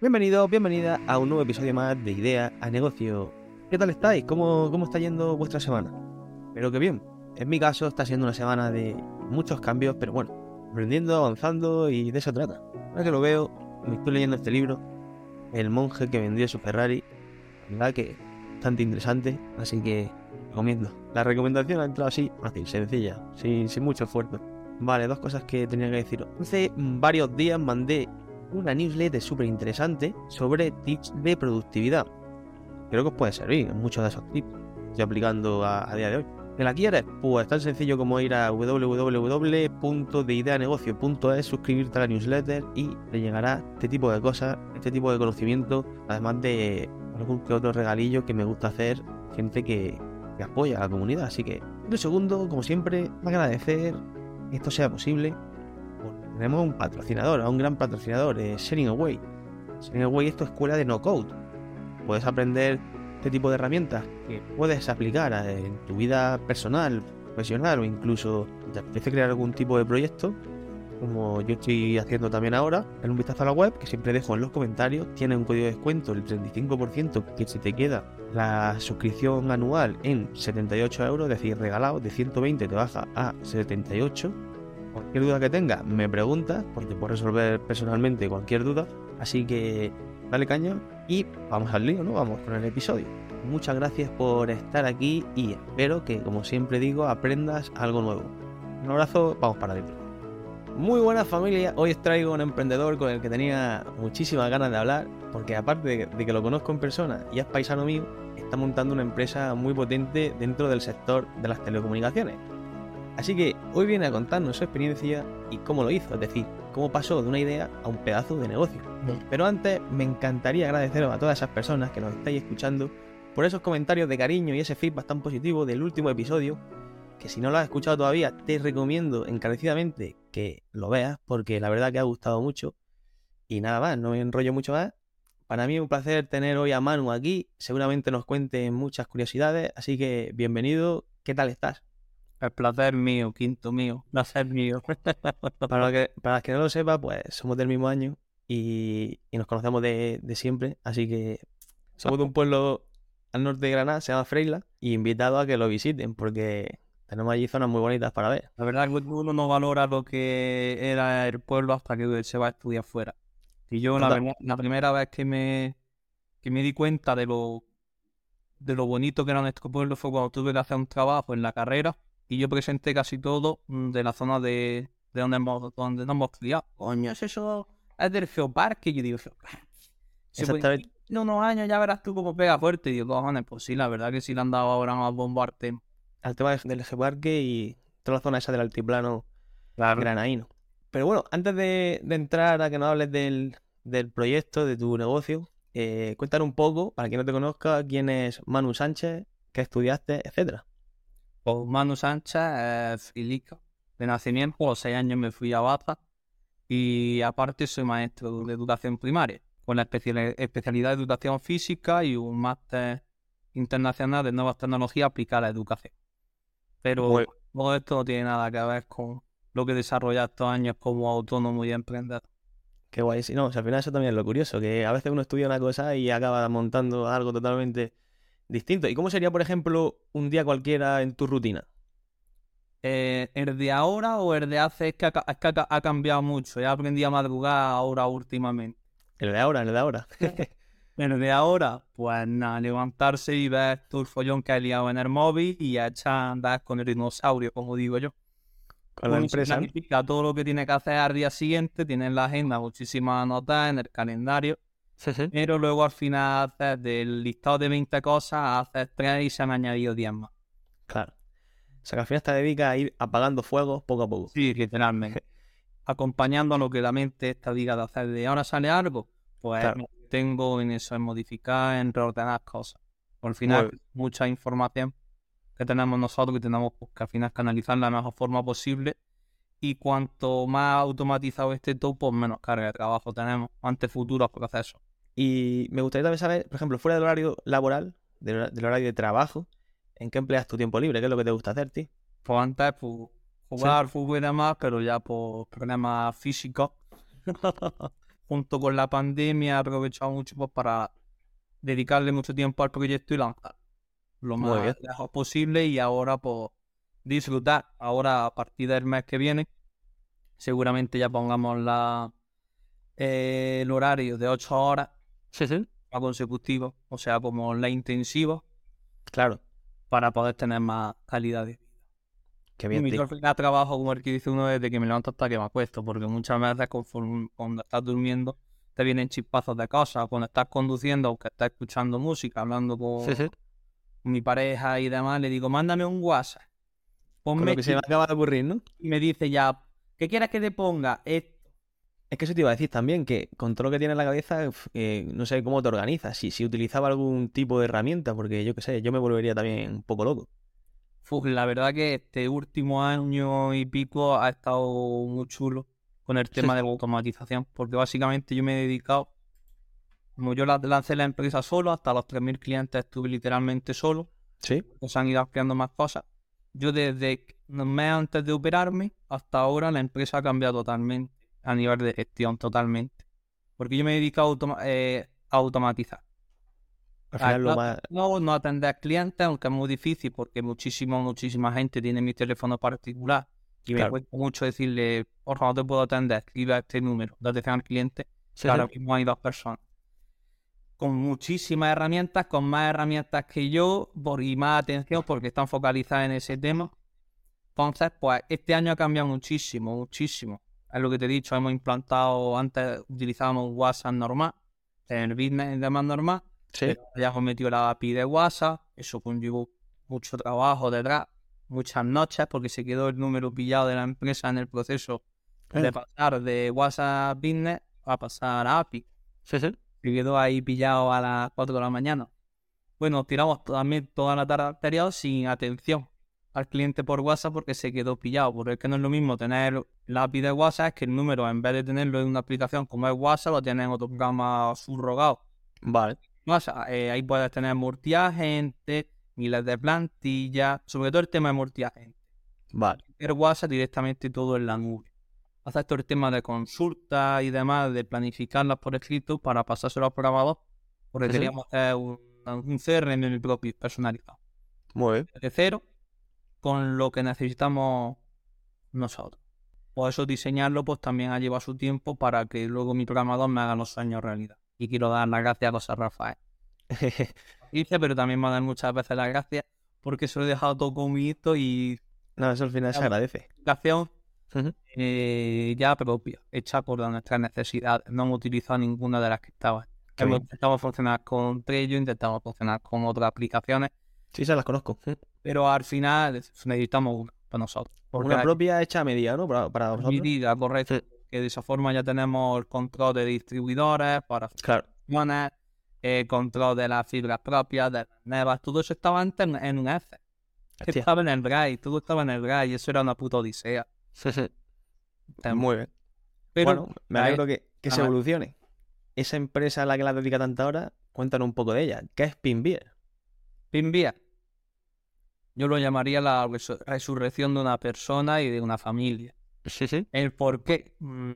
Bienvenido, bienvenida a un nuevo episodio más de Idea a Negocio. ¿Qué tal estáis? ¿Cómo, cómo está yendo vuestra semana? Espero que bien. En mi caso está siendo una semana de muchos cambios, pero bueno, aprendiendo, avanzando y de eso trata. Ahora que lo veo, me estoy leyendo este libro, El monje que vendió su Ferrari. La verdad que bastante interesante, así que recomiendo. La recomendación ha entrado así, fácil, sencilla, sin, sin mucho esfuerzo. Vale, dos cosas que tenía que decir. Hace varios días mandé una newsletter súper interesante sobre tips de productividad. Creo que os puede servir muchos de esos tips. Estoy aplicando a, día de hoy. ¿Que la quieres? Pues tan sencillo como ir a www.deideanegocio.es, suscribirte a la newsletter y te llegará este tipo de cosas, este tipo de conocimiento, además de algún que otro regalillo que me gusta hacer, gente que, que apoya a la comunidad. Así que, lo segundo, como siempre, agradecer que esto sea posible tenemos un patrocinador, un gran patrocinador, eh, Sharing Away. Sharing Away es tu escuela de no code. Puedes aprender este tipo de herramientas que puedes aplicar en tu vida personal, profesional o incluso te apetece crear algún tipo de proyecto, como yo estoy haciendo también ahora, en un vistazo a la web, que siempre dejo en los comentarios, tiene un código de descuento, el 35%, que si te queda la suscripción anual en 78 euros, es decir, regalado, de 120 te baja a 78 Cualquier duda que tenga, me pregunta, porque puedo resolver personalmente cualquier duda. Así que dale caña y vamos al lío, ¿no? Vamos con el episodio. Muchas gracias por estar aquí y espero que, como siempre digo, aprendas algo nuevo. Un abrazo, vamos para adentro. Muy buena familia, hoy os traigo un emprendedor con el que tenía muchísimas ganas de hablar, porque aparte de que lo conozco en persona y es paisano mío, está montando una empresa muy potente dentro del sector de las telecomunicaciones. Así que hoy viene a contarnos su experiencia y cómo lo hizo, es decir, cómo pasó de una idea a un pedazo de negocio. Pero antes me encantaría agradeceros a todas esas personas que nos estáis escuchando por esos comentarios de cariño y ese feedback tan positivo del último episodio, que si no lo has escuchado todavía te recomiendo encarecidamente que lo veas porque la verdad que ha gustado mucho. Y nada más, no me enrollo mucho más. Para mí es un placer tener hoy a Manu aquí, seguramente nos cuente muchas curiosidades, así que bienvenido, ¿qué tal estás? El placer mío, quinto mío, placer mío. para, los que, para que no lo sepa, pues somos del mismo año y, y nos conocemos de, de, siempre, así que somos de un pueblo al norte de Granada, se llama Freila, y invitado a que lo visiten porque tenemos allí zonas muy bonitas para ver. La verdad es que uno no valora lo que era el pueblo hasta que se va a estudiar fuera. Y yo la primera vez que me, que me di cuenta de lo, de lo bonito que era nuestro pueblo fue cuando tuve que hacer un trabajo en la carrera y yo presenté casi todo mm, de la zona de, de donde, hemos, donde nos hemos criado. Coño, es eso, es del geoparque. Y yo digo, Exactamente. En unos años ya verás tú cómo pega fuerte. Y digo, cojones, pues sí, la verdad que sí le han dado ahora más bombarte. Al tema del geoparque y toda la zona esa del altiplano claro. granaíno. Pero bueno, antes de, de, entrar a que nos hables del, del proyecto, de tu negocio, eh, cuéntanos un poco, para quien no te conozca, quién es Manu Sánchez, qué estudiaste, etcétera. Pues Manu Sánchez es filica de nacimiento. A los seis años me fui a Baza y aparte soy maestro de educación primaria con la especialidad de educación física y un máster internacional de nuevas tecnologías aplicadas a la educación. Pero todo esto no tiene nada que ver con lo que he desarrollado estos años como autónomo y emprendedor. Qué guay, sí, no, o sea, al final eso también es lo curioso, que a veces uno estudia una cosa y acaba montando algo totalmente distinto. ¿Y cómo sería, por ejemplo, un día cualquiera en tu rutina? Eh, ¿El de ahora o el de hace? Es que, ha, es que ha, cambiado mucho. Ya aprendí a madrugar ahora últimamente. ¿El de ahora? ¿El de ahora? el de ahora, pues nada, levantarse y ver todo el follón que ha liado en el móvil y echar a andar con el dinosaurio, como digo yo. Con la empresa. Planifica todo lo que tiene que hacer al día siguiente, tiene en la agenda muchísimas notas en el calendario pero luego al final haces del listado de 20 cosas, haces 3 y se han añadido 10 más. Claro. O sea que al final te dedicas a ir apagando fuegos poco a poco. Sí, literalmente. Acompañando a lo que la mente está diga de hacer de ahora sale algo, pues tengo en eso, en modificar, en reordenar cosas. Al final, mucha información que tenemos nosotros que tenemos pues, que al final canalizar de la mejor forma posible. Y cuanto más automatizado esté todo, pues menos carga de trabajo tenemos ante futuros procesos. Y me gustaría también saber, por ejemplo, fuera del horario laboral, del, horario de trabajo, ¿en qué empleas tu tiempo libre? ¿Qué es lo que te gusta hacer, tío? Pues antes, jugar fútbol y demás, pero ya por problemas físicos, junto con la pandemia he aprovechado mucho pues, para dedicarle mucho tiempo al proyecto y lanzar lo más lejos posible y ahora pues disfrutar. Ahora a partir del mes que viene seguramente ya pongamos la eh, el horario de 8 horas Sí, sí. a consecutivo, o sea, como la intensivo Claro. para poder tener más calidad de vida. Qué bien, Mi final trabajo como el que dice uno desde que me levanto hasta que me acuesto, porque muchas veces conforme- cuando estás durmiendo te vienen chispazos de cosas, cuando estás conduciendo, aunque estás escuchando música, hablando con Sí, sí. mi pareja y demás, le digo, mándame un WhatsApp. Con Ponme lo que se me chi-". acaba de ocurrir, ¿no? y me dice ya, ¿qué quieres que te ponga? Esto. Es que eso te iba a decir también, que con todo lo que tienes en la cabeza, eh, no sé cómo te organizas, si, si utilizaba algún tipo de herramienta, porque yo qué sé, yo me volvería también un poco loco. Uf, la verdad que este último año y pico ha estado muy chulo con el tema de la automatización, porque básicamente yo me he dedicado, como yo la- lancé la empresa solo, hasta los 3.000 clientes estuve literalmente solo, Sí. pues han ido ampliando más cosas. Yo desde un mes antes de operarme hasta ahora la empresa ha cambiado totalmente, a nivel de gestión totalmente, porque yo me he dedicado a, automa- eh, a automatizar. Al final lo más... No, no atender clientes, aunque es muy difícil porque muchísimo, muchísima gente tiene mi teléfono particular y me cuesta mucho decirle, por favor, no te puedo atender, escribe a este número de atención al cliente. Sí, ahora sí. mismo hay dos personas. Con muchísimas herramientas, con más herramientas que yo por, y más atención porque están focalizadas en ese tema. Entonces, pues este año ha cambiado muchísimo, muchísimo. Es lo que te he dicho, hemos implantado, antes utilizábamos WhatsApp normal, en el business y demás normal, Sí. pero ya hemos metido la API de WhatsApp, eso conllevó mucho trabajo detrás, muchas noches, porque se quedó el número pillado de la empresa en el proceso de pasar de WhatsApp Business a pasar a API. Sí, sí. Se quedó ahí pillado a las 4 de la mañana. Bueno, tiramos también toda la tarde anterior sin atención al cliente por WhatsApp porque se quedó pillado. Porque es que no es lo mismo tener la API de WhatsApp, es que el número en vez de tenerlo en una aplicación como es WhatsApp, lo tienes en otro programa subrogado. Vale. WhatsApp, eh, ahí puedes tener multiagente, miles de plantillas, sobre todo el tema de multiagente. Vale. El WhatsApp directamente todo en la nube. Hacer todo el tema de consultas y demás, de planificarlas por escrito para pasárselo al programador, porque sí. queríamos hacer un, un CRM en el propio personalizado. Muy bien. De cero, con lo que necesitamos nosotros. Por eso diseñarlo pues también ha llevado su tiempo para que luego mi programador me haga los sueños realidad. Y quiero dar las gracias a José Rafael. Dice, pero también me dar muchas veces las gracias porque se lo he dejado todo conmigo y no, eso al final se agradece. aplicación Ujú. eh, ya propia, hecha por nuestras necesidades. No hemos utilizado ninguna de las que estaban. Intentado funcionar con Trello, intentamos funcionar con otras aplicaciones, Sí, se las conozco. pero al final necesitamos una para nosotros. Porque Una propia hecha a medida, ¿no? Para, para vosotros. medida correcta, Sí. que de esa forma ya tenemos el control de distribuidores para Claro. el control de las fibras propias, de las nevas, todo eso estaba antes en, en un. Hostia. Estaba en el Drive, todo estaba en el y eso era una puta odisea. Muy bien. Pero bueno, me alegro que, que se evolucione. Esa empresa a la que la dedica tanta hora, cuéntanos un poco de ella. ¿Qué es Pinbeer? Pinbia. Yo lo llamaría la resu- resurrección de una persona y de una familia. Sí, sí. El por qué. Mm,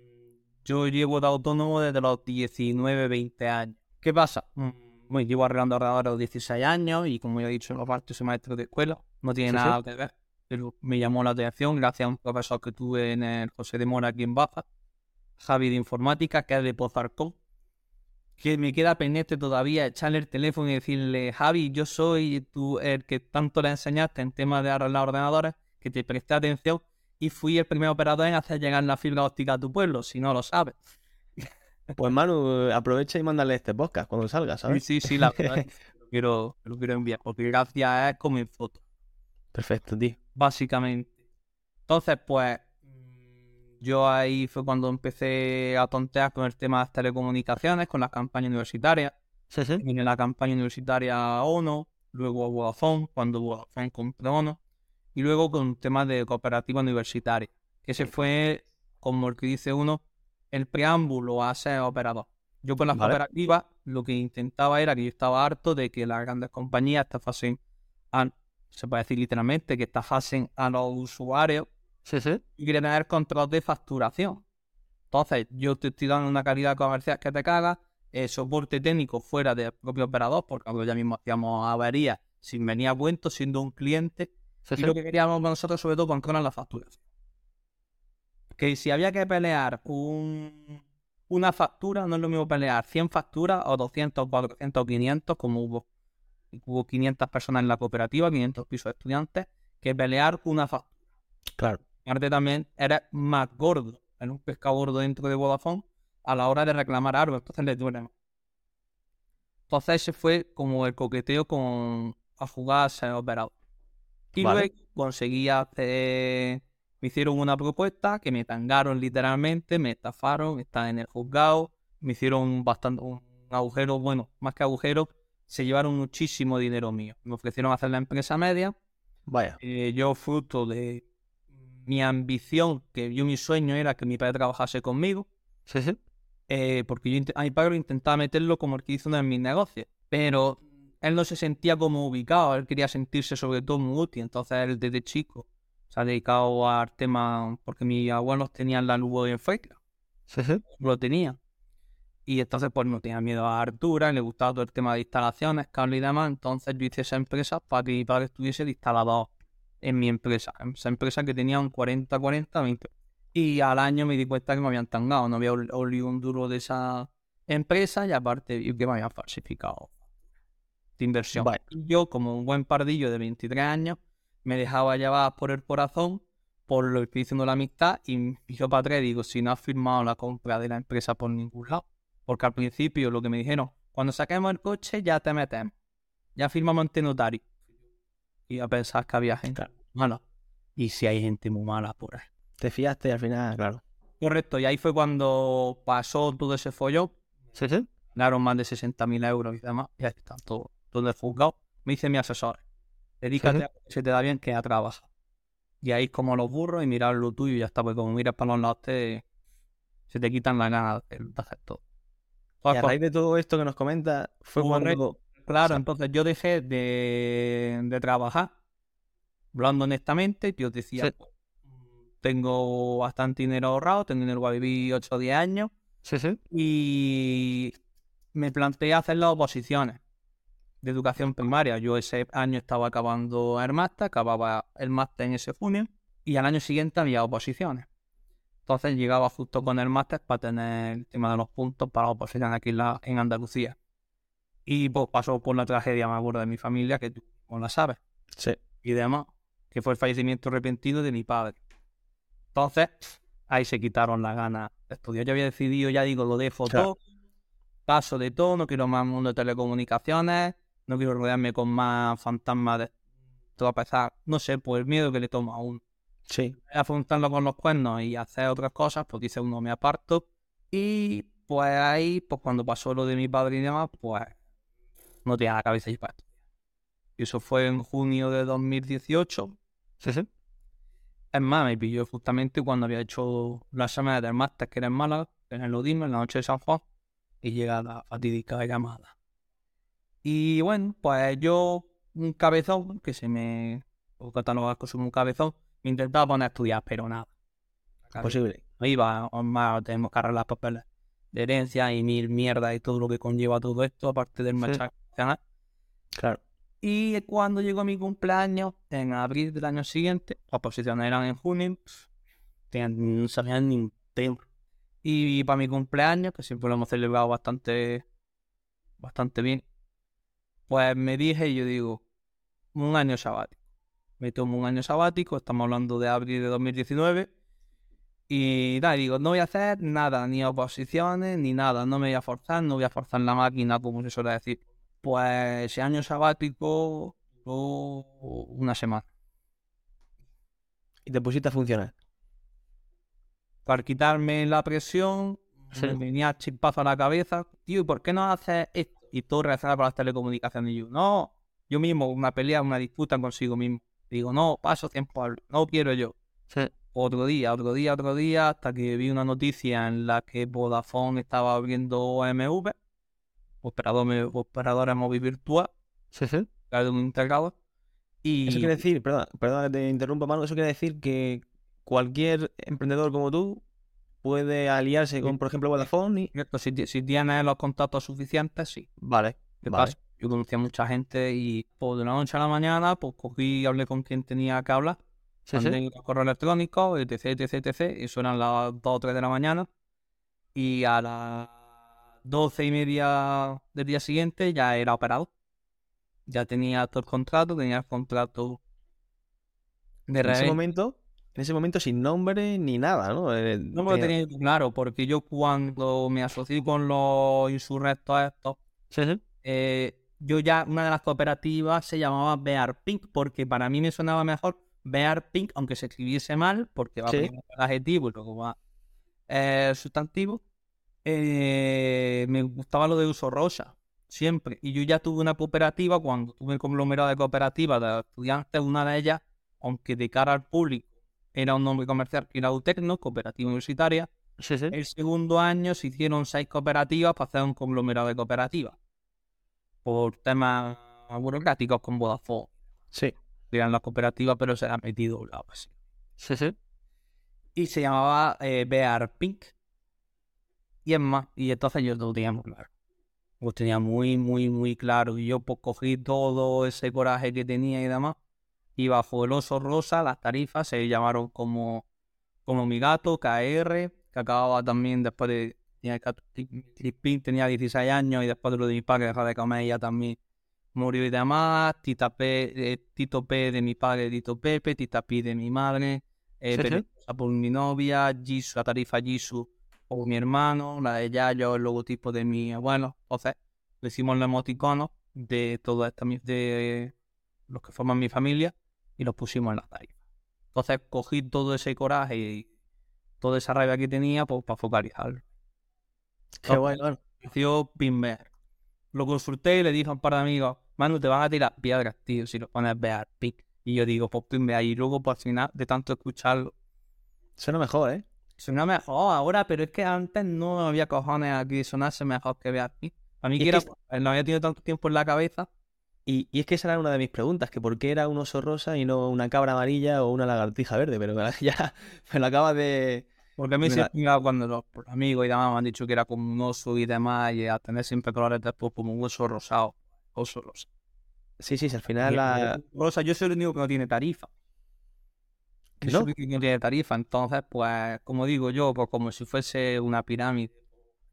Yo llevo de autónomo desde los 19, 20 años. ¿Qué pasa? Mm, Bueno, llevo arreglando ordenadores a los 16 años y como ya he dicho, aparte soy maestro de escuela. No tiene sí. nada que ver. Pero me llamó la atención gracias a un profesor que tuve en el José de Mora aquí en Baza, Javi de Informática, que es de Pozarcón. Que me queda pendiente todavía echarle el teléfono y decirle, Javi, yo soy tú el que tanto le enseñaste en temas de arreglar ordenadores, que te presté atención y fui el primer operador en hacer llegar la fibra óptica a tu pueblo, si no lo sabes. Pues Manu, aprovecha y mándale este podcast cuando salga, Sí, ¿sabes? sí, sí, la verdad lo quiero, lo quiero enviar, porque gracias es como en foto, Perfecto, tío. básicamente. Entonces, pues, yo ahí fue cuando empecé a tontear con el tema de las telecomunicaciones, con las campañas universitarias. Sí, sí. Vine la campaña universitaria ONO, luego Vodafone, cuando Vodafone compró ONO, y luego con temas de cooperativa universitaria. Ese fue, como el que dice uno, el preámbulo a ser operador. Yo con las Vale. cooperativas lo que intentaba era que yo estaba harto de que las grandes compañías estafasen a, se puede decir literalmente, que estafasen a los usuarios Sí, sí. y quería tener control de facturación. Entonces, yo te estoy dando una calidad comercial que te caga, eh, soporte técnico fuera del propio operador, porque nosotros ya mismo hacíamos averías sin venir a cuento, siendo un cliente. Sí, Y sí. lo que queríamos nosotros, sobre todo, controlar la facturación. Que si había que pelear un- una factura, no es lo mismo pelear 100 facturas o 200, 400 o 500, como hubo, hubo 500 personas en la cooperativa, 500 pisos de estudiantes, que pelear una factura. Claro. Aparte también eres más gordo, en un pescado gordo dentro de Vodafone, a la hora de reclamar algo, entonces le duele. Entonces ese fue como el coqueteo con a jugar a ser operador. Y Vale. luego conseguí hacer, me hicieron una propuesta que me tangaron literalmente, me estafaron, están en el juzgado, me hicieron bastante un agujero, bueno, más que agujero, se llevaron muchísimo dinero mío. Me ofrecieron hacer la empresa media, Vaya. eh, yo fruto de mi ambición, que yo mi sueño era que mi padre trabajase conmigo, Sí, sí. eh, porque yo a mi padre lo intentaba meterlo como el que hizo uno en mis negocios, pero él no se sentía como ubicado, él quería sentirse sobre todo muy útil, entonces él desde chico se ha dedicado al tema, porque mis abuelos tenían la luz en Fecla, Sí, sí. lo tenían. Y entonces pues no tenía miedo a Artura, le gustaba todo el tema de instalaciones, cable y demás, entonces yo hice esa empresa para que mi padre estuviese de instalador en mi empresa, en esa empresa que tenía un 40-40, 20. Y al año me di cuenta que me habían tangado, no había ol- olido un duro de esa empresa y aparte que me habían falsificado de inversión. Yo, como un buen pardillo de 23 años, me dejaba llevar por el corazón, por lo que estoy diciendo la amistad, y yo para atrás digo, si no has firmado la compra de la empresa por ningún lado. Porque al principio lo que me dijeron, cuando saquemos el coche ya te metemos. Ya firmamos ante notario. Y a pensar que había gente mala. Y si hay gente muy mala por ahí. Te fiaste y al final, claro. Correcto, y ahí fue cuando pasó todo ese follón. Sí, sí. Ganaron más de 60.000 euros y demás. Y ahí están todo, todo en el juzgado. Me dice mi asesor, dedícate Sí. a que se te da bien que a trabajar. Y ahí como los burros y mirar lo tuyo y ya está. Porque como miras para los lados, te- se te quitan las ganas de hacer todo. Y a raíz de todo esto que nos comenta, fue cuando. Claro, entonces yo dejé de, de trabajar, hablando honestamente, yo decía, Sí. tengo bastante dinero ahorrado, tengo dinero para vivir 8 o 10 años, Sí, sí. y me planteé hacer las oposiciones de educación primaria. Yo ese año estaba acabando el máster, acababa el máster en ese junio, y al año siguiente había oposiciones. Entonces llegaba justo con el máster para tener el tema de los puntos para oposiciones aquí en, la- en Andalucía. Y pues pasó por la tragedia más gorda de mi familia, que tú no la sabes, Sí. y demás, que fue el fallecimiento repentino de mi padre. Entonces, ahí se quitaron las ganas de estudiar. Yo había decidido, ya digo, lo Claro. todo, paso de todo, no quiero más mundo de telecomunicaciones, no quiero rodearme con más fantasmas de tropezar, no sé, por el miedo que le tomo a uno. Sí. Afrontarlo con los cuernos y hacer otras cosas, pues dice uno, me aparto. Y pues ahí, pues cuando pasó lo de mi padre y demás, pues no tenía la cabeza y para estudiar. Y eso fue en junio de 2018. Sí, sí. Es más, me pilló justamente cuando había hecho la semana del máster que era en Málaga, en el Odino, en la noche de San Juan, y llega la fatídica llamada. Y bueno, pues yo, un cabezón, que se me puedo catalogar como un cabezón, me intentaba poner a estudiar, pero nada. Posible. No iba, más tenemos que arreglar papeles de herencia y mil mierdas y todo lo que conlleva todo esto, aparte del Sí. machaque. Claro. Y cuando llegó mi cumpleaños, en abril del año siguiente, las posiciones eran en junio, no sabían ni un tema. Y para mi cumpleaños, que siempre lo hemos celebrado bastante, bastante bien, pues me dije, y yo digo, un año sabático. Me tomo un año sabático, estamos hablando de abril de 2019. Y nada, digo, no voy a hacer nada, ni oposiciones, ni nada, no me voy a forzar, no voy a forzar la máquina, como se suele decir. Pues ese año sabático duró una semana. Y te pusiste a funcionar. Para quitarme la presión, me venía chispazo a la cabeza. Tío, ¿y por qué no haces esto? Y todo relacionado con las telecomunicaciones. Y yo, no, yo mismo, una pelea, una disputa consigo mismo. Digo, no, paso tiempo, no quiero yo. Sí. Otro día, otro día, otro día, hasta que vi una noticia en la que Vodafone estaba abriendo OMV, operador, operadora móvil virtual, Sí, sí. uno integrado. Y Eso quiere decir, perdón, perdón que te interrumpa, Manu, eso quiere decir que cualquier emprendedor como tú puede aliarse con, por ejemplo, Vodafone y... Si, si tienes los contactos suficientes, sí. Vale, ¿Qué vale. pasa? Yo conocía a mucha gente y pues, de la noche a la mañana pues cogí y hablé con quien tenía que hablar. Sí, sí. mandé un correo electrónico, etc, etc, etc. Y suenan las 2 o 3 de la mañana. Y a las 12 y media del día siguiente ya era operado. Ya tenía todo el contrato, tenía el contrato de En ese momento, en ese momento sin nombre ni nada, ¿no? Eh, No me lo tenía claro, porque yo cuando me asocié con los insurrectos estos, Sí, sí. eh, yo ya, una de las cooperativas se llamaba Bear Pink, porque para mí me sonaba mejor Bear Pink, aunque se escribiese mal, porque va Sí. primero el adjetivo y luego va eh, el sustantivo. Eh, me gustaba lo de uso rosa, siempre. Y yo ya tuve una cooperativa, cuando tuve el conglomerado de cooperativas de estudiantes, una de ellas, aunque de cara al público era un nombre comercial que era Utecno, cooperativa universitaria, Sí, sí. el segundo año se hicieron seis cooperativas para hacer un conglomerado de cooperativas. Por temas burocráticos con Vodafone. Sí, Eran las cooperativas, pero se han metido la base. sí, sí. Y se llamaba eh, Bear Pink. Y es más, y entonces yo lo tenía muy claro. Lo tenía muy, muy, muy claro. Y yo pues cogí todo ese coraje que tenía y demás. Y bajo el oso rosa, las tarifas se llamaron como, como mi gato, KR, que acababa también después de. Tenía, tenía 16 años y después de lo de mi padre, dejar de comer, ella también murió y demás. Tita P, eh, Tito P de mi padre, Tito Pepe, Tita Pi de mi madre. Eh, Sí, sí. Por mi novia, Jisoo, la tarifa Jisoo por mi hermano, la de Yayo, el logotipo de mi abuelo. Entonces, le hicimos los emoticonos de toda esta de los que forman mi familia y los pusimos en la tarifa. Entonces cogí todo ese coraje y toda esa rabia que tenía pues, para focalizarlo. Qué bueno. Pinbear. Lo consulté y le dije a un par de amigos, Manu, te van a tirar piedras, tío, si lo pones Bear Pink. Y yo digo, pues Pinbear. Y luego, por final, de tanto escucharlo, Suena mejor, ¿eh? Suena mejor ahora, pero es que antes no había cojones aquí sonarse mejor que Bear Pink. A mí que era, que pues, no había tenido tanto tiempo en la cabeza. Y, y es que esa era una de mis preguntas, que por qué era un oso rosa y no una cabra amarilla o una lagartija verde, pero ya me lo acabas de... Porque a mí siempre ha- cuando los amigos y demás me han dicho que era como un oso y demás, y a tener siempre colores después como un oso rosado. Oso rosa. Sí, sí, sí, al final Y la... rosa, yo soy el único que no tiene tarifa. ¿Que Yo no? tarifa, entonces, pues, como digo yo, pues como si fuese una pirámide.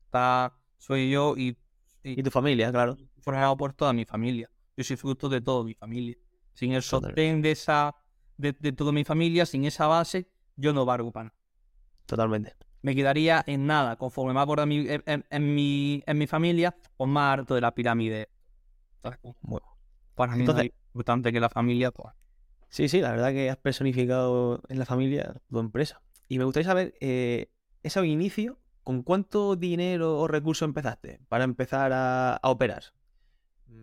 Está, soy yo y, Y tu familia, claro. formado por toda mi familia. Yo soy fruto de toda mi familia. Sin el sostén de esa, de, de toda mi familia, sin esa base, yo no valgo para nada. Totalmente. Me quedaría en nada, conforme más gorda mi, en, en- en mi, en mi familia, pues más harto de la pirámide. Entonces, Bueno. para mí Entonces- no es importante que la familia, pues, Sí, sí, la verdad que has personificado en la familia tu empresa. Y me gustaría saber, eh, ese inicio, ¿con cuánto dinero o recursos empezaste para empezar a, a operar?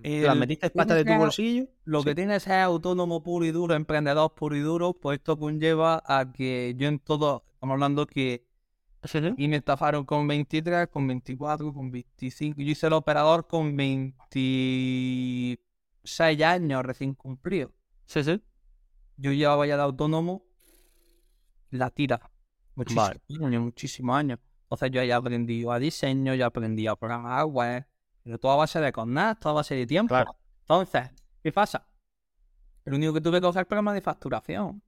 ¿Te las metiste pasta de tu bolsillo? Lo Sí. que tienes es autónomo puro y duro, emprendedor puro y duro, pues esto conlleva a que yo en todo, estamos hablando que Sí, sí. y me estafaron con 23, con 24, con 25. Yo hice el operador con 26 años recién cumplido. Sí, sí. Yo llevaba ya de autónomo la tira. Muchísimos Vale. años, muchísimos años. Entonces yo ya aprendí a diseño, ya aprendí a programar web, pero todo a base de connect, todo a base de tiempo. Claro. Entonces, ¿qué pasa? Lo único que tuve que usar programa de facturación.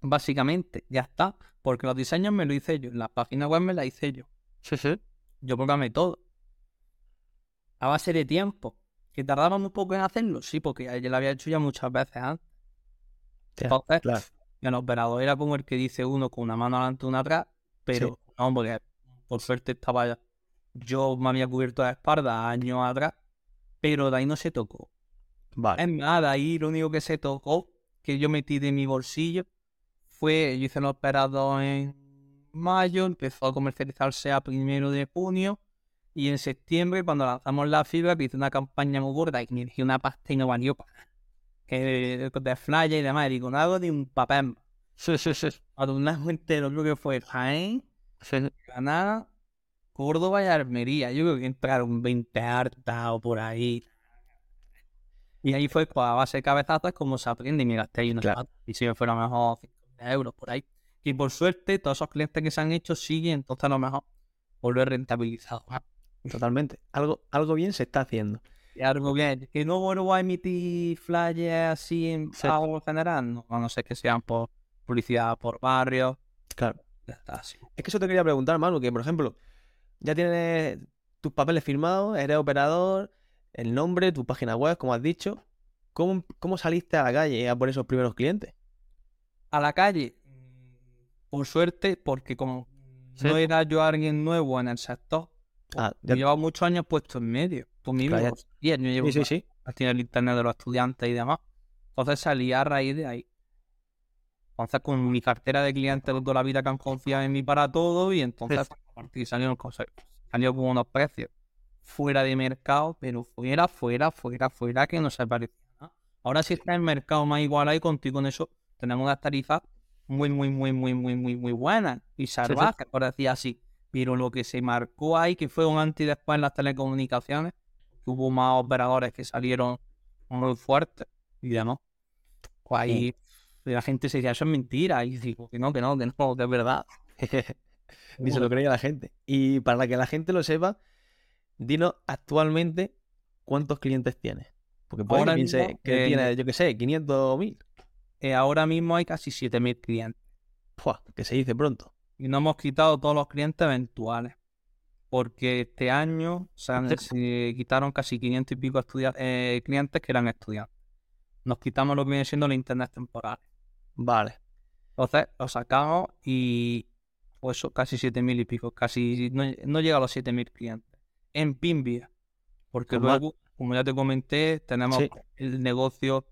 Básicamente, ya está. Porque los diseños me lo hice yo, la página web me la hice yo. Sí, sí. Yo programé todo. A base de tiempo. ¿Que tardaba un poco en hacerlo? Sí, porque yo lo había hecho ya muchas veces antes. Entonces, claro. el operador era como el que dice uno con una mano adelante y una atrás, pero no, porque por suerte estaba ya. Yo me había cubierto la espalda años atrás, pero de ahí no se tocó. Vale. Es más, de ahí lo único que se tocó, que yo metí de mi bolsillo, fue, yo hice el operador en mayo, empezó a comercializarse a primero de junio, y en septiembre, cuando lanzamos la fibra, hice una campaña muy gorda y me dije una pasta y no valió para nada. Que de flyer y demás, y no hago ni un papel. Sí, sí, sí. A un lado entero, creo que fue Jaén, Sí. Granada, Córdoba y Almería. Yo creo que entraron 20 hartas o por ahí. Y ahí fue pues, a base de cabezazos como se aprende y me gasté ahí unos Claro. Y si me fuera mejor 5 euros por ahí. Y por suerte, todos esos clientes que se han hecho siguen, entonces a lo mejor volver rentabilizado. Totalmente. Algo, algo bien se está haciendo. Y algo bien. Que no vuelvo a emitir flyers así en Sí. algo general, no, a no ser que sean por publicidad por barrio. Claro. Así. Es que eso te quería preguntar, Manu, que por ejemplo, ya tienes tus papeles firmados, eres operador, el nombre, tu página web, como has dicho. ¿Cómo, cómo saliste a la calle a por esos primeros clientes? A la calle, por suerte, porque como Sí. no era yo alguien nuevo en el sector, Ah, yo ya- llevaba muchos años puesto en medio. Tú mismo, Claro, y yo llevo sí, sí, sí. tiene el internet de los estudiantes y demás. Entonces salí a raíz de ahí. Entonces con mi cartera de clientes de toda la vida que han confiado en mí para todo y entonces a partir salieron cosas, salió con unos precios fuera de mercado, pero fuera, fuera, fuera, fuera que no se parecía nada. Ahora sí está el mercado más igual ahí contigo con eso tenemos unas tarifas muy, muy, muy, muy, muy, muy, muy buenas y salvajes, por decir así. Pero lo que se marcó ahí, que fue un antes y después en las telecomunicaciones, hubo más operadores que salieron muy fuertes y demás. Pues ahí la gente se decía, eso es mentira. Y digo, que no, que no, que no, que es verdad. Ni se lo creía la gente. Y para que la gente lo sepa, dinos actualmente cuántos clientes tienes. Porque puede Ahora que piense mismo, que eh, tienes, yo qué sé, 500 o 1000. Eh, ahora mismo hay casi 7.000 clientes. Fua, que se dice pronto. Y no hemos quitado todos los clientes eventuales. Porque este año se, han- Sí. se quitaron casi 500 y pico eh, clientes que eran estudiantes. Nos quitamos lo que viene siendo la internet temporal. Vale. Entonces lo sacamos y pues casi 7.000 y pico, casi no, no llega a los 7.000 clientes. En Pinvia, porque Pues luego, como ya te comenté, tenemos Sí. el negocio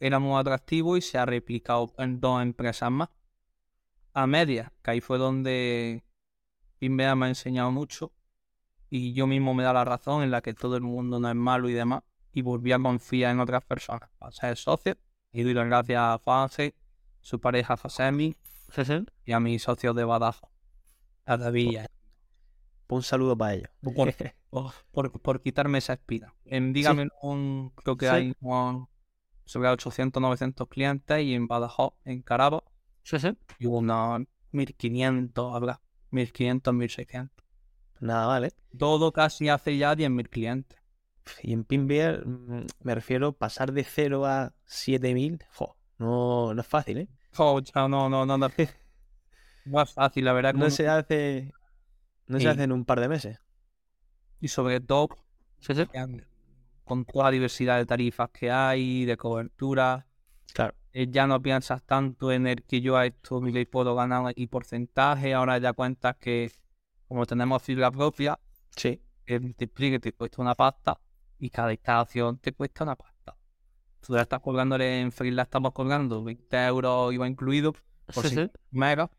era muy atractivo y se ha replicado en dos empresas más. A media, que ahí fue donde Pinvia me ha enseñado mucho. Y yo mismo me da la razón en la que todo el mundo no es malo y demás y volví a confiar en otras personas. Para ser socio y doy las gracias a Juanse, su pareja Josemi y a mis socios de Badajoz, a David y a- un saludo para ellos. por, por, por- por quitarme esa espina. En Dígame, un, creo que Sí. hay un- sobre 800, 900 clientes y en Badajoz, en Carabo, y unos 1500, habrá 1500, 1600. Nada, vale. Todo casi hace ya 10.000 clientes. Y en Pinbeer mm, me refiero pasar de 0 a 7000. jo, No, no es fácil, ¿eh? Chao, no, no, no, no. No es fácil, la verdad. No uno- se hace. No se hace en un par de meses. Y sobre todo, con toda la diversidad de tarifas que hay, de cobertura, Claro. Eh, ya no piensas tanto en el que yo a esto le puedo ganar aquí porcentaje, ahora ya cuentas que como tenemos fibra propia, Sí. el multiplique te cuesta una pasta y cada instalación te cuesta una pasta. Tú ya estás colgándole en Freelance, estamos colgando 20 euros IVA incluido por Sí, 5 sí. megas.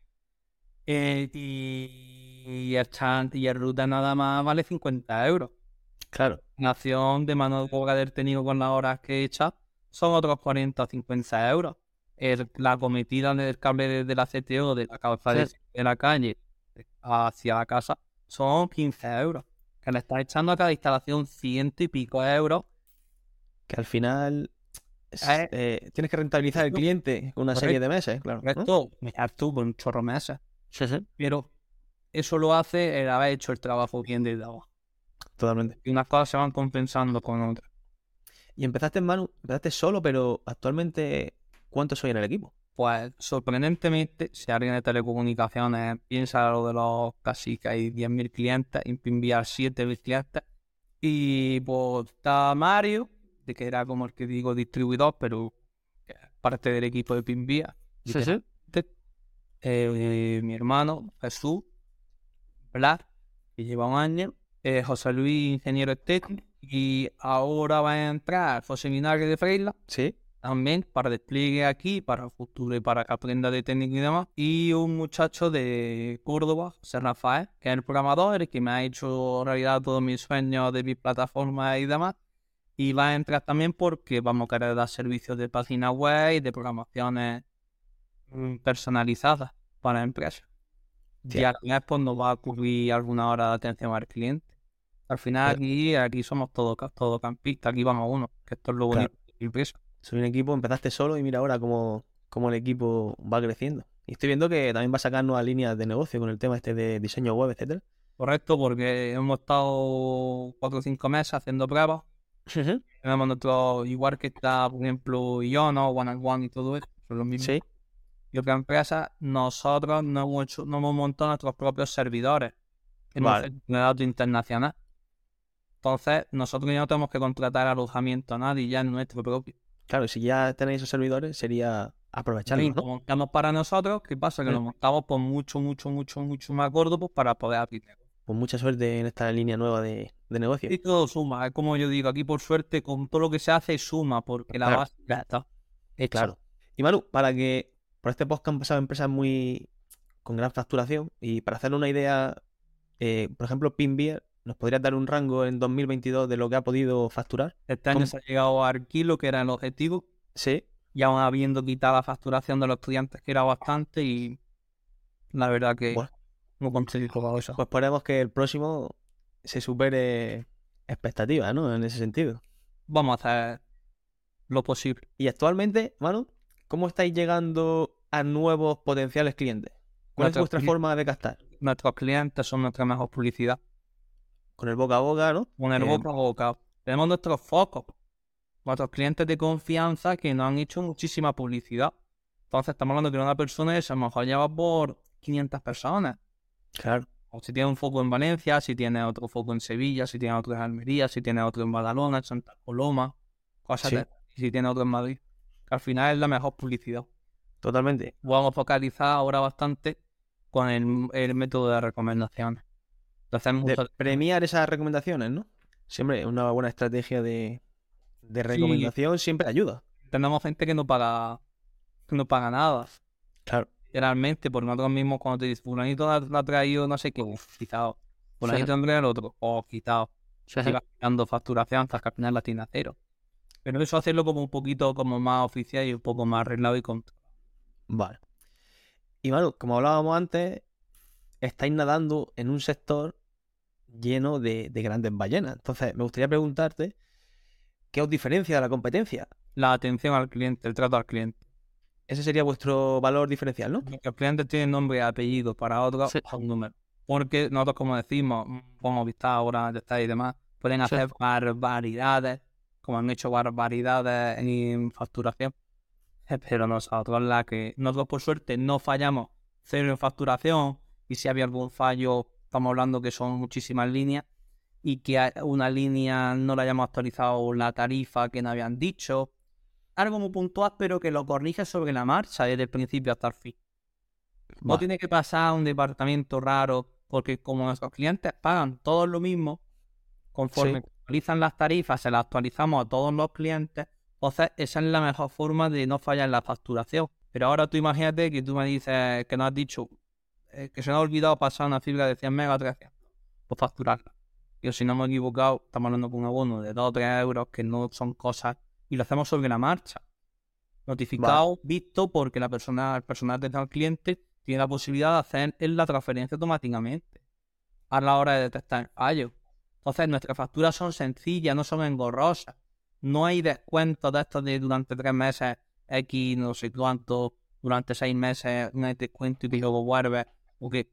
Eh, y, y el chat y el ruta nada más vale 50 euros. Claro. Nación de mano de obra del técnico con las horas que he hecho son otros 40 o 50 euros. El- la cometida del cable de, de la CTO de la cabeza de, Sí. de la calle hacia la casa son 15 euros. Que le estás echando a cada instalación ciento y pico euros. Que al final. es- Eh, eh, tienes que rentabilizar al no. cliente con una serie de meses, claro. ¿no? Esto me tú por un chorro de meses. Sí, sí. Pero eso lo hace el haber hecho el trabajo bien desde abajo. Totalmente. Y unas cosas se van compensando con otras. Y empezaste, Manu, empezaste solo, pero actualmente, ¿cuántos soy en el equipo? Pues sorprendentemente, si alguien de telecomunicaciones piensa lo de los casi que hay 10.000 clientes, enviar 7.000 clientes. Y pues está Mario, de que era como el que digo distribuidor, pero parte del equipo de Pinvía. literalmente. Eh, mi hermano Jesús, Blas, que lleva un año, eh, José Luis, ingeniero técnico, y ahora va a entrar José Minares de Freila Sí. también para despliegue aquí, para futuro y para que aprenda de técnica y demás. Y un muchacho de Córdoba, José Rafael, que es el programador, el que me ha hecho realidad todos mis sueños de mi plataforma y demás. Y va a entrar también porque vamos a querer dar servicios de página web y de programaciones mm, personalizadas para empresas. Y Ya. al final pues nos va a cubrir alguna hora de atención al cliente. Al final Claro. aquí, aquí somos todos todo campistas, aquí vamos uno, que esto es lo Claro. bonito. la empresa. Soy un equipo, empezaste solo y mira ahora cómo, cómo el equipo va creciendo. Y estoy viendo que también va a sacar nuevas líneas de negocio con el tema este de diseño web, etcétera. Correcto, porque hemos estado cuatro o cinco meses haciendo pruebas. Tenemos nuestro, igual que está, por ejemplo, Iono, One and One y todo eso, son los mismos. Sí. Y otra empresa, nosotros no hemos, hecho, no hemos montado nuestros propios servidores en Vale. un centro de datos internacional. Entonces, nosotros ya no tenemos que contratar alojamiento a nadie, ya es nuestro propio. Claro, si ya tenéis esos servidores, sería aprovecharlos, Sí, ¿no? Lo montamos para nosotros, ¿qué pasa? Que Sí. lo montamos por mucho, mucho, mucho, mucho más gordo pues, para poder abrir. Pues mucha suerte en esta línea nueva de, de negocio. Y todo suma, es como yo digo, aquí por suerte, con todo lo que se hace, suma, porque la Claro. base ya está. hecha. Claro. Y Manu, para que por este podcast han pasado empresas muy con gran facturación y para hacerle una idea, eh, por ejemplo, Pinbeer, ¿nos podrías dar un rango en 2022 de lo que ha podido facturar? Este año ¿Cómo? se ha llegado al kilo, que era el objetivo, Sí. y aún habiendo quitado la facturación de los estudiantes, que era bastante, y la verdad que Bueno. no conseguí todo eso. Pues esperemos que el próximo se supere expectativas, ¿no? En ese sentido. Vamos a hacer lo posible. Y actualmente, Manu, ¿cómo estáis llegando a nuevos potenciales clientes? ¿Cuál es Nuestros vuestra cli- forma de captar? Nuestros clientes son nuestra mejor publicidad. Con el boca a boca, ¿no? Poner Eh, boca a boca. Tenemos nuestros focos, nuestros clientes de confianza que nos han hecho muchísima publicidad. Entonces estamos hablando de una persona que a lo mejor lleva por 500 personas. Claro. O si tiene un foco en Valencia, si tiene otro foco en Sevilla, si tiene otro en Almería, si tiene otro en Badalona, en Santa Coloma, cosas Sí. de y si tiene otro en Madrid. Que al final es la mejor publicidad. Totalmente. Vamos a focalizar ahora bastante con el, el método de recomendaciones. Entonces, De mucho- premiar esas recomendaciones, ¿no? Siempre una buena estrategia de, de recomendación siempre ayuda. tenemos gente que no paga que no paga nada. Claro. Literalmente, porque nosotros mismos cuando te dicen, fulanito la, la ha traído no sé qué, uf, quitado. Fulanito Andrés el otro, o quitado. Y vas quitando facturación hasta que al final la tiene a cero. Pero eso hacerlo como un poquito como más oficial y un poco más arreglado y con Vale. Y Manu, como hablábamos antes, estáis nadando en un sector lleno de, de grandes ballenas. Entonces, me gustaría preguntarte, ¿qué os diferencia de la competencia? la atención al cliente, el trato al cliente. Ese sería vuestro valor diferencial, ¿no? Porque el cliente tiene nombre y apellido para otro, Sí. un número. Porque nosotros, como decimos, como vista ahora, ya está y demás, pueden Sí. hacer barbaridades, como han hecho barbaridades en facturación. Pero nosotros, la que nosotros por suerte no fallamos cero en facturación, y si había algún fallo, estamos hablando que son muchísimas líneas, y que una línea no le hayamos actualizado la tarifa que nos habían dicho. Algo muy puntual, pero que lo corrige sobre la marcha desde el principio hasta el fin. No tiene que pasar a un departamento raro, porque como nuestros clientes pagan todos lo mismo, conforme Sí. actualizan las tarifas, se las actualizamos a todos los clientes, entonces esa es la mejor forma de no fallar en la facturación. Pero ahora tú imagínate que tú me dices que nos has dicho eh, que se nos ha olvidado pasar una fibra de 100 megas a 300, pues facturarla. Yo si no me he equivocado, estamos hablando con un abono de 2 o 3 euros que no son cosas y lo hacemos sobre la marcha. Notificado, visto, porque la persona, el personal de al cliente tiene la posibilidad de hacer la transferencia automáticamente a la hora de detectar el fallo. Entonces nuestras facturas son sencillas, no son engorrosas. No hay descuentos de estos de durante tres meses, X, no sé cuánto, durante seis meses, no hay descuento y que luego vuelve. Porque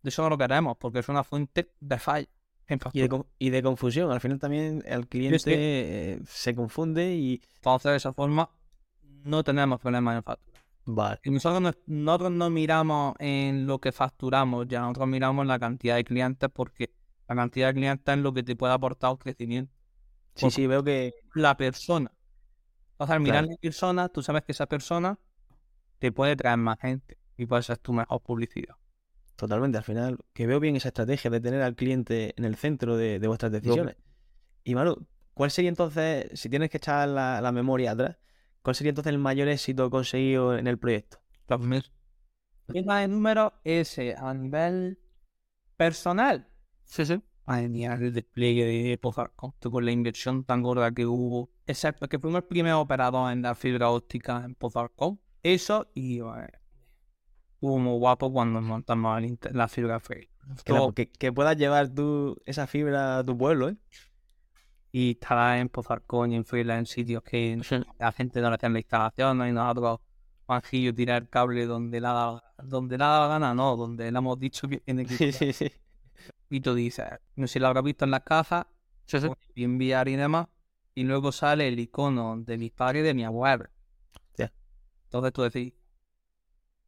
de eso no lo queremos, porque es una fuente de fallo en Y de, y de confusión. Al final también el cliente eh, se confunde y... Entonces de esa forma no tenemos problemas en factura. Vale. Y nosotros no, nosotros no miramos en lo que facturamos, ya nosotros miramos la cantidad de clientes porque la cantidad de clientes es lo que te puede aportar un crecimiento. Sí, sí, veo que... La persona. Entonces, al mirar Claro. la persona, tú sabes que esa persona te puede traer más gente y puede ser tu mejor publicidad. Totalmente, al final, que veo bien esa estrategia de tener al cliente en el centro de, de vuestras decisiones. Y Manu, ¿cuál sería entonces, si tienes que echar la, la memoria atrás, cuál sería entonces el mayor éxito conseguido en el proyecto? Los tema de números es eh, a nivel personal. Sí, sí. Mía, el despliegue de Pozarcom, con la inversión tan gorda que hubo. Excepto que fuimos el primer operador en dar fibra óptica en Pozarcom. Eso y eh, estuvo muy guapo cuando montamos el la fibra. Claro, que, que puedas llevar tú esa fibra a tu pueblo, ¿eh? Y estará en Pozarcom y en Freela en sitios que la gente no le hacían la instalación ¿no? y nosotros Juanjillo tirar cable donde la, donde la da la gana, no, donde le hemos dicho que tiene que Sí, tirar. sí, sí. Y tú dices, no sé si lo habrás visto en las cajas, Sí, sí. y enviar y demás, y luego sale el icono de mis padres y de mi abuela. Ya. Entonces tú decís,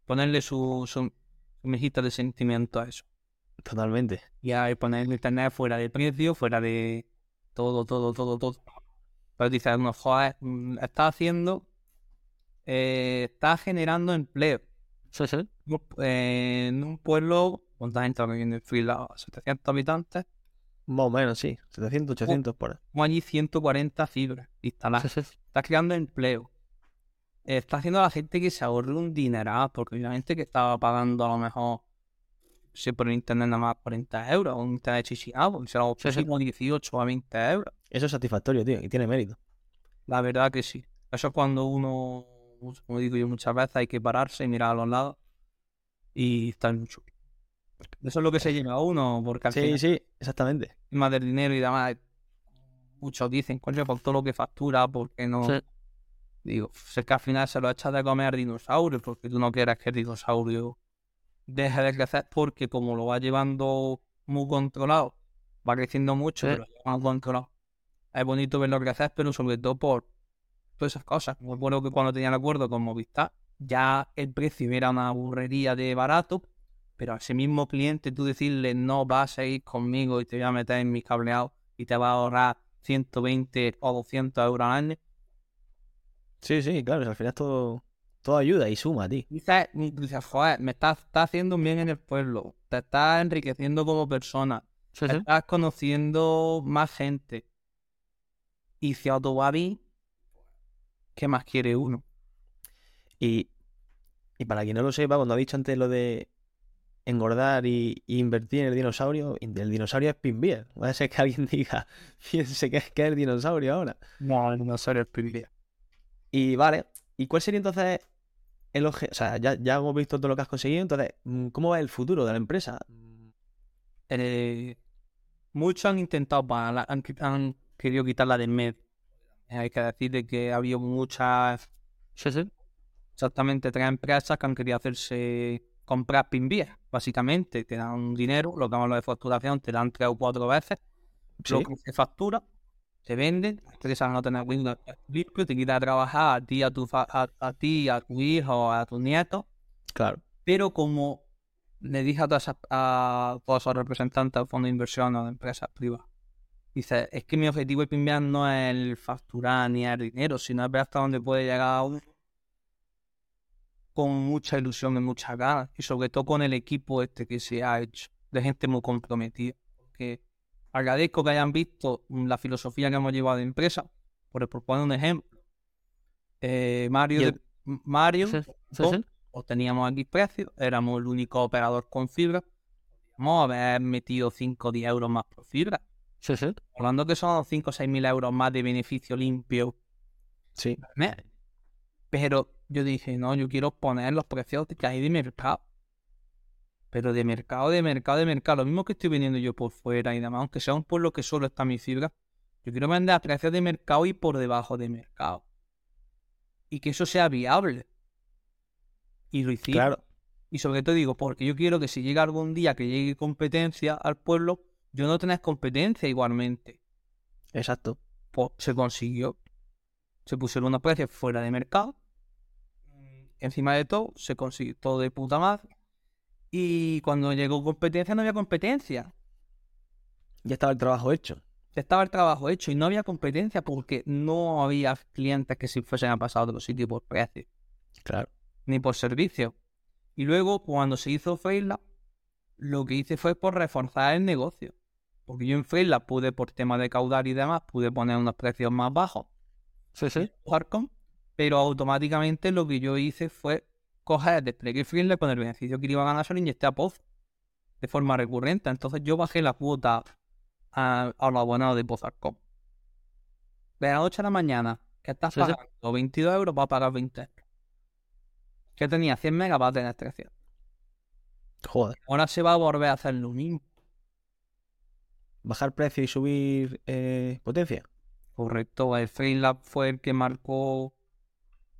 ponerle su, su, su mejita de sentimiento a eso. Totalmente. Y poner el internet fuera de precio, fuera de todo, todo, todo, todo. Pero dices, no, joder, está haciendo, eh, está generando empleo. Sí, sí. Eh, en un pueblo, ¿cuánta gente que viene en fila? 700 habitantes, Más o menos, sí. 700, 800 por ahí. como allí 140 fibras instaladas. Sí, sí. Está creando empleo. Está haciendo a la gente que se ahorre un dineral, porque obviamente que estaba pagando a lo mejor, si por internet nada más 40 euros, un internet chichiado, se lo Sí, sí. pusimos 18 a 20 euros. Eso es satisfactorio, tío. Y tiene mérito. La verdad que sí. Eso es cuando uno, como digo yo muchas veces, hay que pararse y mirar a los lados y estar mucho. Eso es lo que se lleva a uno, porque al Sí, final, sí, exactamente. más del dinero y demás, muchos dicen, coño, por todo lo que factura, porque no. Sí. Digo, es que al final se lo echas de comer al dinosaurio, porque tú no quieres que el dinosaurio deje de crecer, porque como lo va llevando muy controlado, va creciendo mucho, Sí. pero lo lleva controlado. Es bonito verlo crecer, pero sobre todo por todas esas cosas. Me acuerdo que cuando tenía el acuerdo con Movistar, ya el precio era una burrería de barato, pero a ese mismo cliente tú decirle no vas a ir conmigo y te voy a meter en mi cableado y te va a ahorrar 120 o 200 euros al año. Sí, sí, claro. Al final todo, todo ayuda y suma, tío. Dices, dices, joder, me estás, estás haciendo un bien en el pueblo, te estás enriqueciendo como persona, Sí, te estás conociendo más gente. Y si a va bien, ¿qué más quiere uno? Y, y para quien no lo sepa, cuando ha dicho antes lo de engordar y, y invertir en el dinosaurio, el dinosaurio es Pinbier. Puede ser que alguien diga, piense que es, que es el dinosaurio ahora. No, no ser el primer. Y vale, ¿y cuál sería entonces el objetivo? O sea, ya, ya hemos visto todo lo que has conseguido, entonces, mm, ¿cómo va el futuro de la empresa? Eh, muchos han intentado, pa- la- han, han querido quitarla de med. Hay que decir de que ha habido muchas, Sí, sí. exactamente tres empresas que han querido hacerse comprar pinvías, básicamente. Te dan dinero, lo que llamamos de facturación, te dan tres o cuatro veces lo que se factura, se vende, la empresa no tener Windows limpio, te quita a trabajar a ti, a tu, fa- a, a ti, a tu hijo, a tus nietos, claro. pero como le dije a todas esas- a todos esos representantes del fondo de inversión o de empresas privadas, dice, es que mi objetivo de Pinbian no es el facturar ni el dinero, sino es ver hasta dónde puede llegar uno con mucha ilusión y mucha ganas, y sobre todo con el equipo este que se ha hecho, de gente muy comprometida. Porque agradezco que hayan visto la filosofía que hemos llevado de empresa, por, por poner un ejemplo. Eh, Mario, el- Mario Sí, sí, o- sí. o teníamos X precio, éramos el único operador con fibra, podríamos haber metido 5 o 10 euros más por fibra. Sí, sí. Hablando que son 5 o 6 mil euros más de beneficio limpio Sí. Pero yo dije, no, yo quiero poner los precios que hay de mercado. Pero de mercado, de mercado, de mercado. Lo mismo que estoy vendiendo yo por fuera y demás, aunque sea un pueblo que solo está mi fibra. Yo quiero vender a precios de mercado y por debajo de mercado. Y que eso sea viable. Y lo hicimos. Claro. Y sobre todo digo, porque yo quiero que si llega algún día que llegue competencia al pueblo, yo no tenés competencia igualmente. Exacto. Pues se consiguió. Se pusieron unos precios fuera de mercado. Encima de todo, se consiguió todo de puta madre. Y cuando llegó competencia, no había competencia. Ya estaba el trabajo hecho. Estaba el trabajo hecho y no había competencia porque no había clientes que se fuesen a pasar a otro sitio por precio. Claro. ni por servicio. Y luego, cuando se hizo Freelab, lo que hice fue por reforzar el negocio. Porque yo en Freelab pude, por tema de caudal y demás, pude poner unos precios más bajos. Sí, sí. Warcom, pero automáticamente lo que yo hice fue coger el despliegue Freelab con el beneficio que iba a ganar, se lo inyecté a Poz de forma recurrente. Entonces yo bajé la cuota a, a los abonados de Pozarcom. De la noche a la mañana, que estás Sí, sí. pagando 22 euros, va a pagar 20 euros. Que tenía 100 megas, va a tener 300. Joder. Ahora se va a volver a hacer lo mismo. Bajar precio y subir eh, potencia. Correcto, el Freelab fue el que marcó,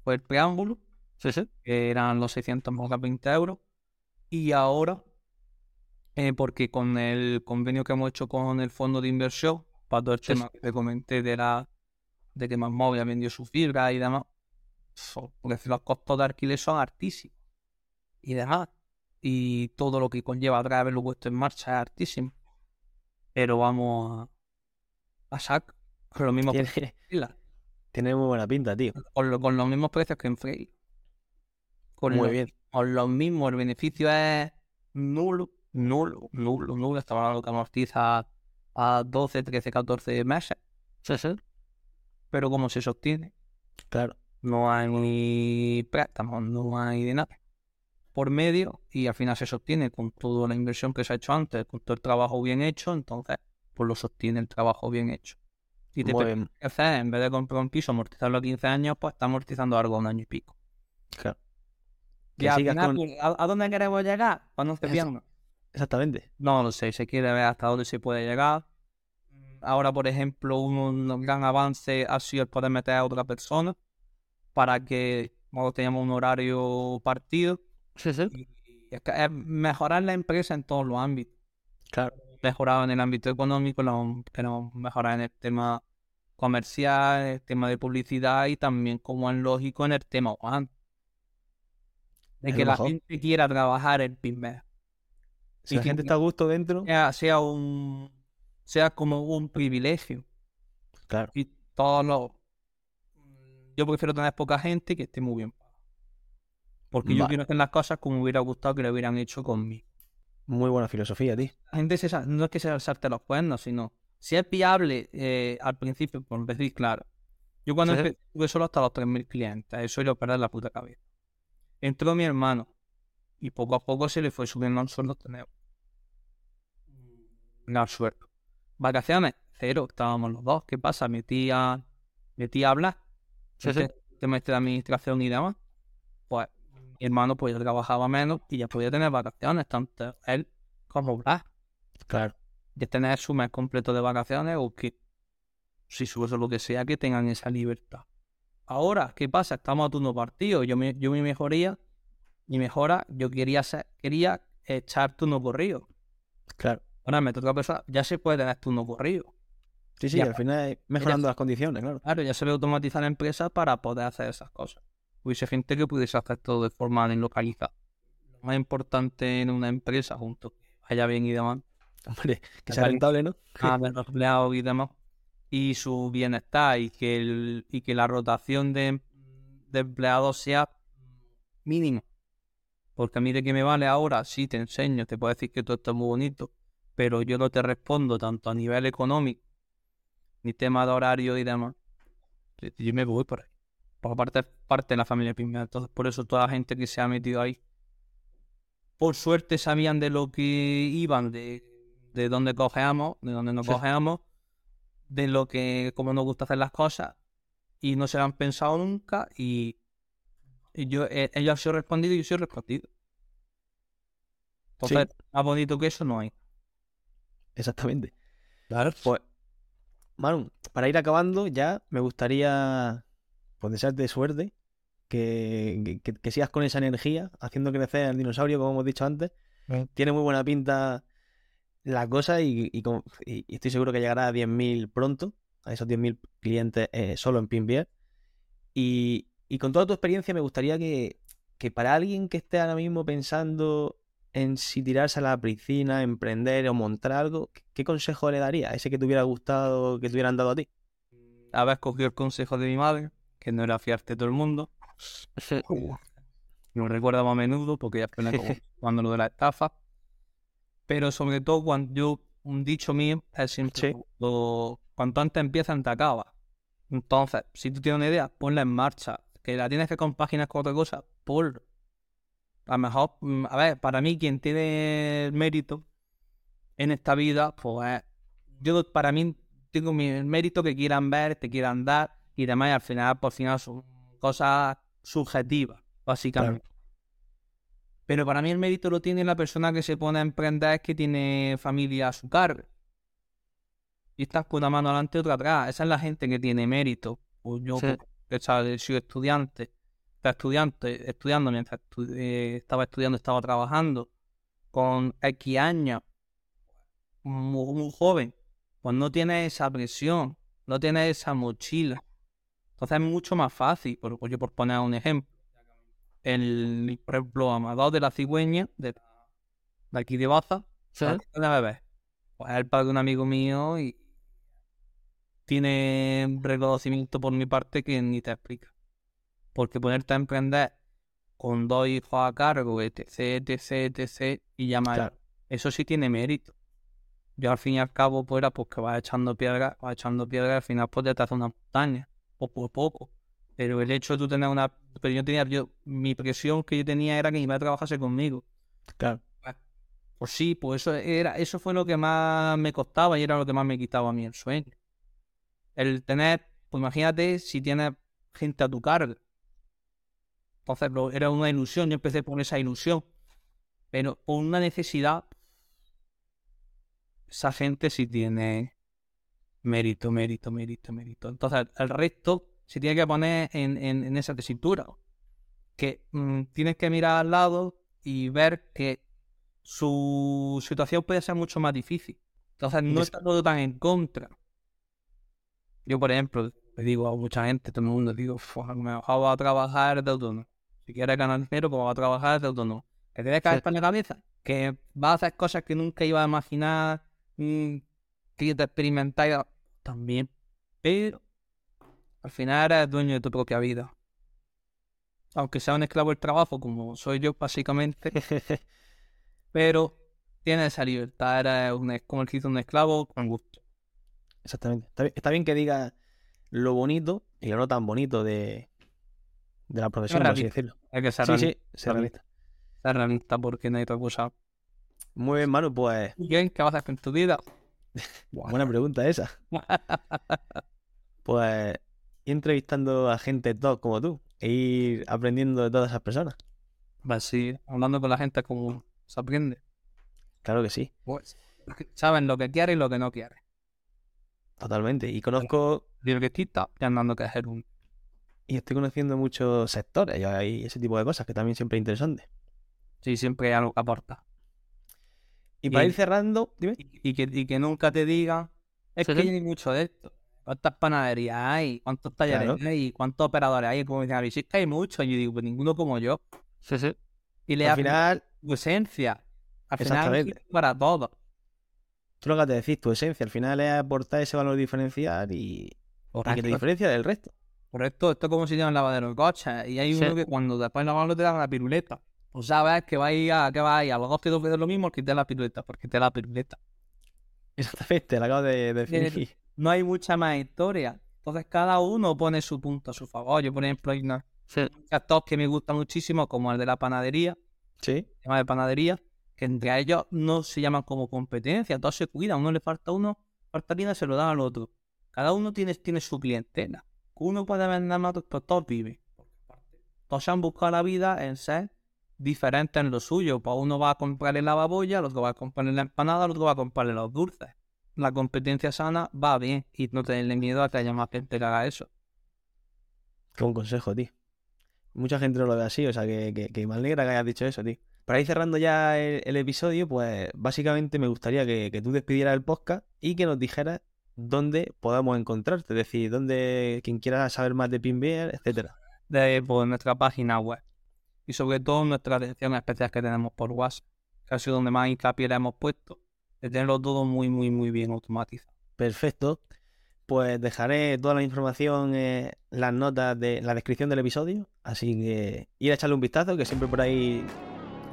fue el preámbulo. Sí, sí. que eran los 600 más las 20 euros. Y ahora, eh, porque con el convenio que hemos hecho con el fondo de inversión, para todo el Sí, tema que te comenté de la de que Móvil ha vendido su fibra y demás, so- porque los costos de alquiler son altísimos y demás. Y todo lo que conlleva atrás haberlo puesto en marcha es altísimo. Pero vamos a, a sac con los mismos Tiene, tiene muy buena pinta, tío. con, lo- con los mismos precios que en Frey. Con Muy lo- bien. con lo mismo, el beneficio es nulo, nulo, nulo, nulo. Estamos hablando que amortiza a 12, 13, 14 meses, Sí, sí. pero como se sostiene, Claro. no hay ni préstamos, no hay de nada por medio y al final se sostiene con toda la inversión que se ha hecho antes, con todo el trabajo bien hecho, entonces pues lo sostiene el trabajo bien hecho. Y te permite hacer, en vez de comprar un piso, amortizarlo a 15 años, pues está amortizando algo a un año y pico. Claro. Que al final, con- ¿a, dónde queremos llegar? Para no Eso. piernas. Exactamente. No lo sé, se quiere ver hasta dónde se puede llegar. Ahora, por ejemplo, un, un gran avance ha sido el poder meter a otra persona para que nosotros teníamos un horario partido Sí, sí. y es que es mejorar la empresa en todos los ámbitos. Claro. Mejorado en el ámbito económico, lo queremos mejorar en el tema comercial, en el tema de publicidad y también, como es lógico, en el tema humano. De que lo la mejor. gente quiera trabajar en Pinbet. Si Y la gente está a gusto dentro, sea, sea un sea como un privilegio claro. y todos los yo prefiero tener poca gente que esté muy bien porque yo quiero hacer las cosas como me hubiera gustado que lo hubieran hecho conmigo Muy buena filosofía, tío. la gente se no es que se salte los cuernos sino si es viable eh, al principio por decir claro yo cuando Sí. empecé tuve solo hasta los 3.000 clientes eso era perder la puta cabeza entró mi hermano y poco a poco se le fue subiendo un sueldo tener la suerte. Vacaciones cero estábamos los dos. ¿qué pasa? mi tía mi tía habla Sí, sí. este tema este de administración y demás. Pues mi hermano pues ya trabajaba menos y ya podía tener vacaciones tanto él como Blas. Claro. de tener su mes completo de vacaciones o que si su eso lo que sea que tengan esa libertad ahora ¿qué pasa? estamos a turno partido yo me, yo mi mejoría mi mejora yo quería ser, quería echar turno corrido Claro. ahora me toca pensar ya se puede tener turno corrido Sí, sí, Ya. al final mejorando las condiciones, claro. Claro, ya se ve automatizar la empresa para poder hacer esas cosas. Hubiese gente que pudiese hacer todo de forma localizada. Lo más importante en una empresa, junto que vaya bien y demás, Hombre, que sea rentable, ¿no? a ver los empleados y demás, y su bienestar y que, el, y que la rotación de, de empleados sea mínima. Porque a mí de qué me vale ahora, sí te enseño, te puedo decir que todo esto es muy bonito, pero yo no te respondo tanto a nivel económico, ni tema de horario y demás. Yo- me voy por ahí. Por parte, parte de la familia Pimea. Entonces, por eso toda la gente que se ha metido ahí, por suerte sabían de lo que iban, de, de dónde cogeamos, de dónde nos Sí. cogeamos, de lo que, cómo nos gusta hacer las cosas, y no se lo han pensado nunca, y, y yo, eh, ellos han sido respondidos y yo soy respondido. Sí. Entonces, más bonito que eso no hay. Exactamente. Claro. Pues, Manu, para ir acabando ya, me gustaría pues, desearte suerte, que, que, que sigas con esa energía, haciendo crecer el dinosaurio, como hemos dicho antes. Mm. Tiene muy buena pinta la cosa y, y con- y- y estoy seguro que llegará a 10.000 pronto, a esos 10.000 clientes eh, solo en Pinvier. Y, y con toda tu experiencia me gustaría que, que para alguien que esté ahora mismo pensando en si tirarse a la piscina, emprender o montar algo, ¿qué- ¿qué consejo le daría? Ese que te hubiera gustado que te hubieran dado a ti. Haber cogido el consejo de mi madre, que no era fiarte todo el mundo. Lo recuerdo más a menudo porque ya fue cuando lo de la estafa. Pero sobre todo cuando yo, un dicho mío es siempre Sí. lo- cuanto antes empieza, antes acaba. Entonces, si tú tienes una idea, ponla en marcha. Que la tienes que compaginar con otra cosa, por A lo mejor, mm, a ver, para mí quien tiene el mérito en esta vida, pues yo para mí tengo mi el mérito que quieran ver, te quieran dar y demás, y al final, por final son cosas subjetivas, básicamente. Pero para mí el mérito lo tiene la persona que se pone a emprender que tiene familia a su cargo. Y estás con una mano adelante y otra atrás. Esa es la gente que tiene mérito. Pues yo, Sí. he sido estudiante, estudiante, estudiando, mientras estu- eh, estaba estudiando, estaba trabajando, con X años, muy, muy joven, pues no tiene esa presión, no tiene esa mochila. Entonces es mucho más fácil, por, por- yo por poner un ejemplo. El, por ejemplo, Amador de la Cigüeña, de, de aquí de Baza, bebé. Pues es el padre de un amigo mío y tiene un reconocimiento por mi parte que ni te explica. Porque ponerte a emprender con dos hijos a cargo, etc, etc, etc, y llamar, Claro. eso sí tiene mérito. Yo al fin y al cabo, pues era pues que vas echando piedra, vas echando piedra y al final pues ya te hace una montaña, poco a poco. Pero el hecho de tú tener una... Pero yo tenía, yo, mi presión que yo tenía era que mi madre trabajase conmigo. Claro. Pues sí, pues eso era, eso fue lo que más me costaba y era lo que más me quitaba a mí el sueño. El tener, pues imagínate si tienes gente a tu cargo. Entonces lo- era una ilusión, yo empecé por esa ilusión. Pero por una necesidad, esa gente sí tiene mérito, mérito, mérito, mérito. Entonces el resto se tiene que poner en, en, en esa tesitura. Que mm, tienes que mirar al lado y ver que su situación puede ser mucho más difícil. Entonces no Es- está todo tan en contra. Yo, por ejemplo, le digo a mucha gente, todo el mundo, digo, "Fua, a lo mejor va a trabajar de autónomo. Si quieres ganar dinero, pues va a trabajar de autónomo. Que te debe caer Sí. para la cabeza, que vas a hacer cosas que nunca ibas a imaginar, mm, que te experimentar y- también. Pero al final eres dueño de tu propia vida. Aunque sea un esclavo del trabajo, como soy yo, básicamente, pero tienes esa libertad, eres un, como el un esclavo con gusto. Exactamente. Está bien, está bien que diga lo bonito y lo no tan bonito de, de la profesión, por así decirlo. Hay que ser Sí, sí, realista, ser realista. ser realista porque no hay otra cosa. Muy bien, Manu, pues. ¿Qué vas a hacer con tu vida? buena pregunta esa. Pues ir entrevistando a gente top como tú e ir aprendiendo de todas esas personas. Pues sí, hablando con la gente como se aprende. Claro que sí, Pues saben lo que quiere y lo que no quiere. totalmente. Y conozco quita, ya andando que hacer un. y estoy conociendo muchos sectores y hay ese tipo de cosas que también siempre es interesante. Sí, siempre hay algo que aporta. Y para ir cerrando, dime. Y, y que, y que nunca te digan, es que hay mucho de esto. ¿Cuántas panaderías hay? ¿Cuántos talleres Claro. hay? ¿Cuántos operadores hay? Como dicen, a mí, sí que hay muchos. Y yo digo, pues ninguno como yo. Sí, sí. Y le Al final, tu esencia. Al final para todos. tú lo que te decís, tu esencia, al final es aportar ese valor diferencial y, y que te diferencia del resto. Correcto, esto es como si tienen lavadero de coches. Y hay Sí. uno que cuando después de lavarlo te dan la piruleta. Pues sabes que va a ir a, que va a ir a los dos te dos veces lo mismo que te la piruleta, porque te la piruleta. Exactamente, lo acabo de definir. No hay mucha más historia. Entonces cada uno pone su punto a su favor. Yo, por ejemplo, hay muchas top que me gustan muchísimo, como el de la panadería, Sí, el tema de panadería, que entre ellos no se llaman como competencia, todos se cuidan, a uno le falta uno, falta harina, se lo dan al otro. Cada uno tiene, tiene su clientela. Uno puede vender más, pero todos viven. Todos han buscado la vida en ser diferentes en lo suyo. Pues uno va a comprarle la babolla, el otro va a comprarle la empanada, el otro va a comprarle los dulces. La competencia sana va bien y no tenerle miedo a que haya más gente que haga eso. qué buen consejo, tío. Mucha gente no lo ve así, o sea que, que, que me alegra que hayas dicho eso, tío. Para ir cerrando ya el, el episodio, pues básicamente me gustaría que, que tú despidieras el podcast y que nos dijeras dónde podamos encontrarte, es decir, dónde quien quiera saber más de Pinbeer, etcétera. de por nuestra página web. Y sobre todo nuestras atenciones especiales que tenemos por WhatsApp, que ha sido donde más hincapié le hemos puesto, de tenerlo todo muy, muy, muy bien automatizado. Perfecto. Pues dejaré toda la información en las notas de la descripción del episodio. Así que ir a echarle un vistazo, que siempre por ahí,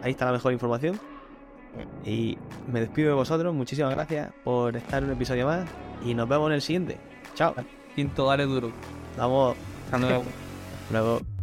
ahí está la mejor información. Y me despido de vosotros. Muchísimas gracias por estar en un episodio más. Y nos vemos en el siguiente. Chao. Quinto, dale duro. Vamos. Hasta luego. Luego.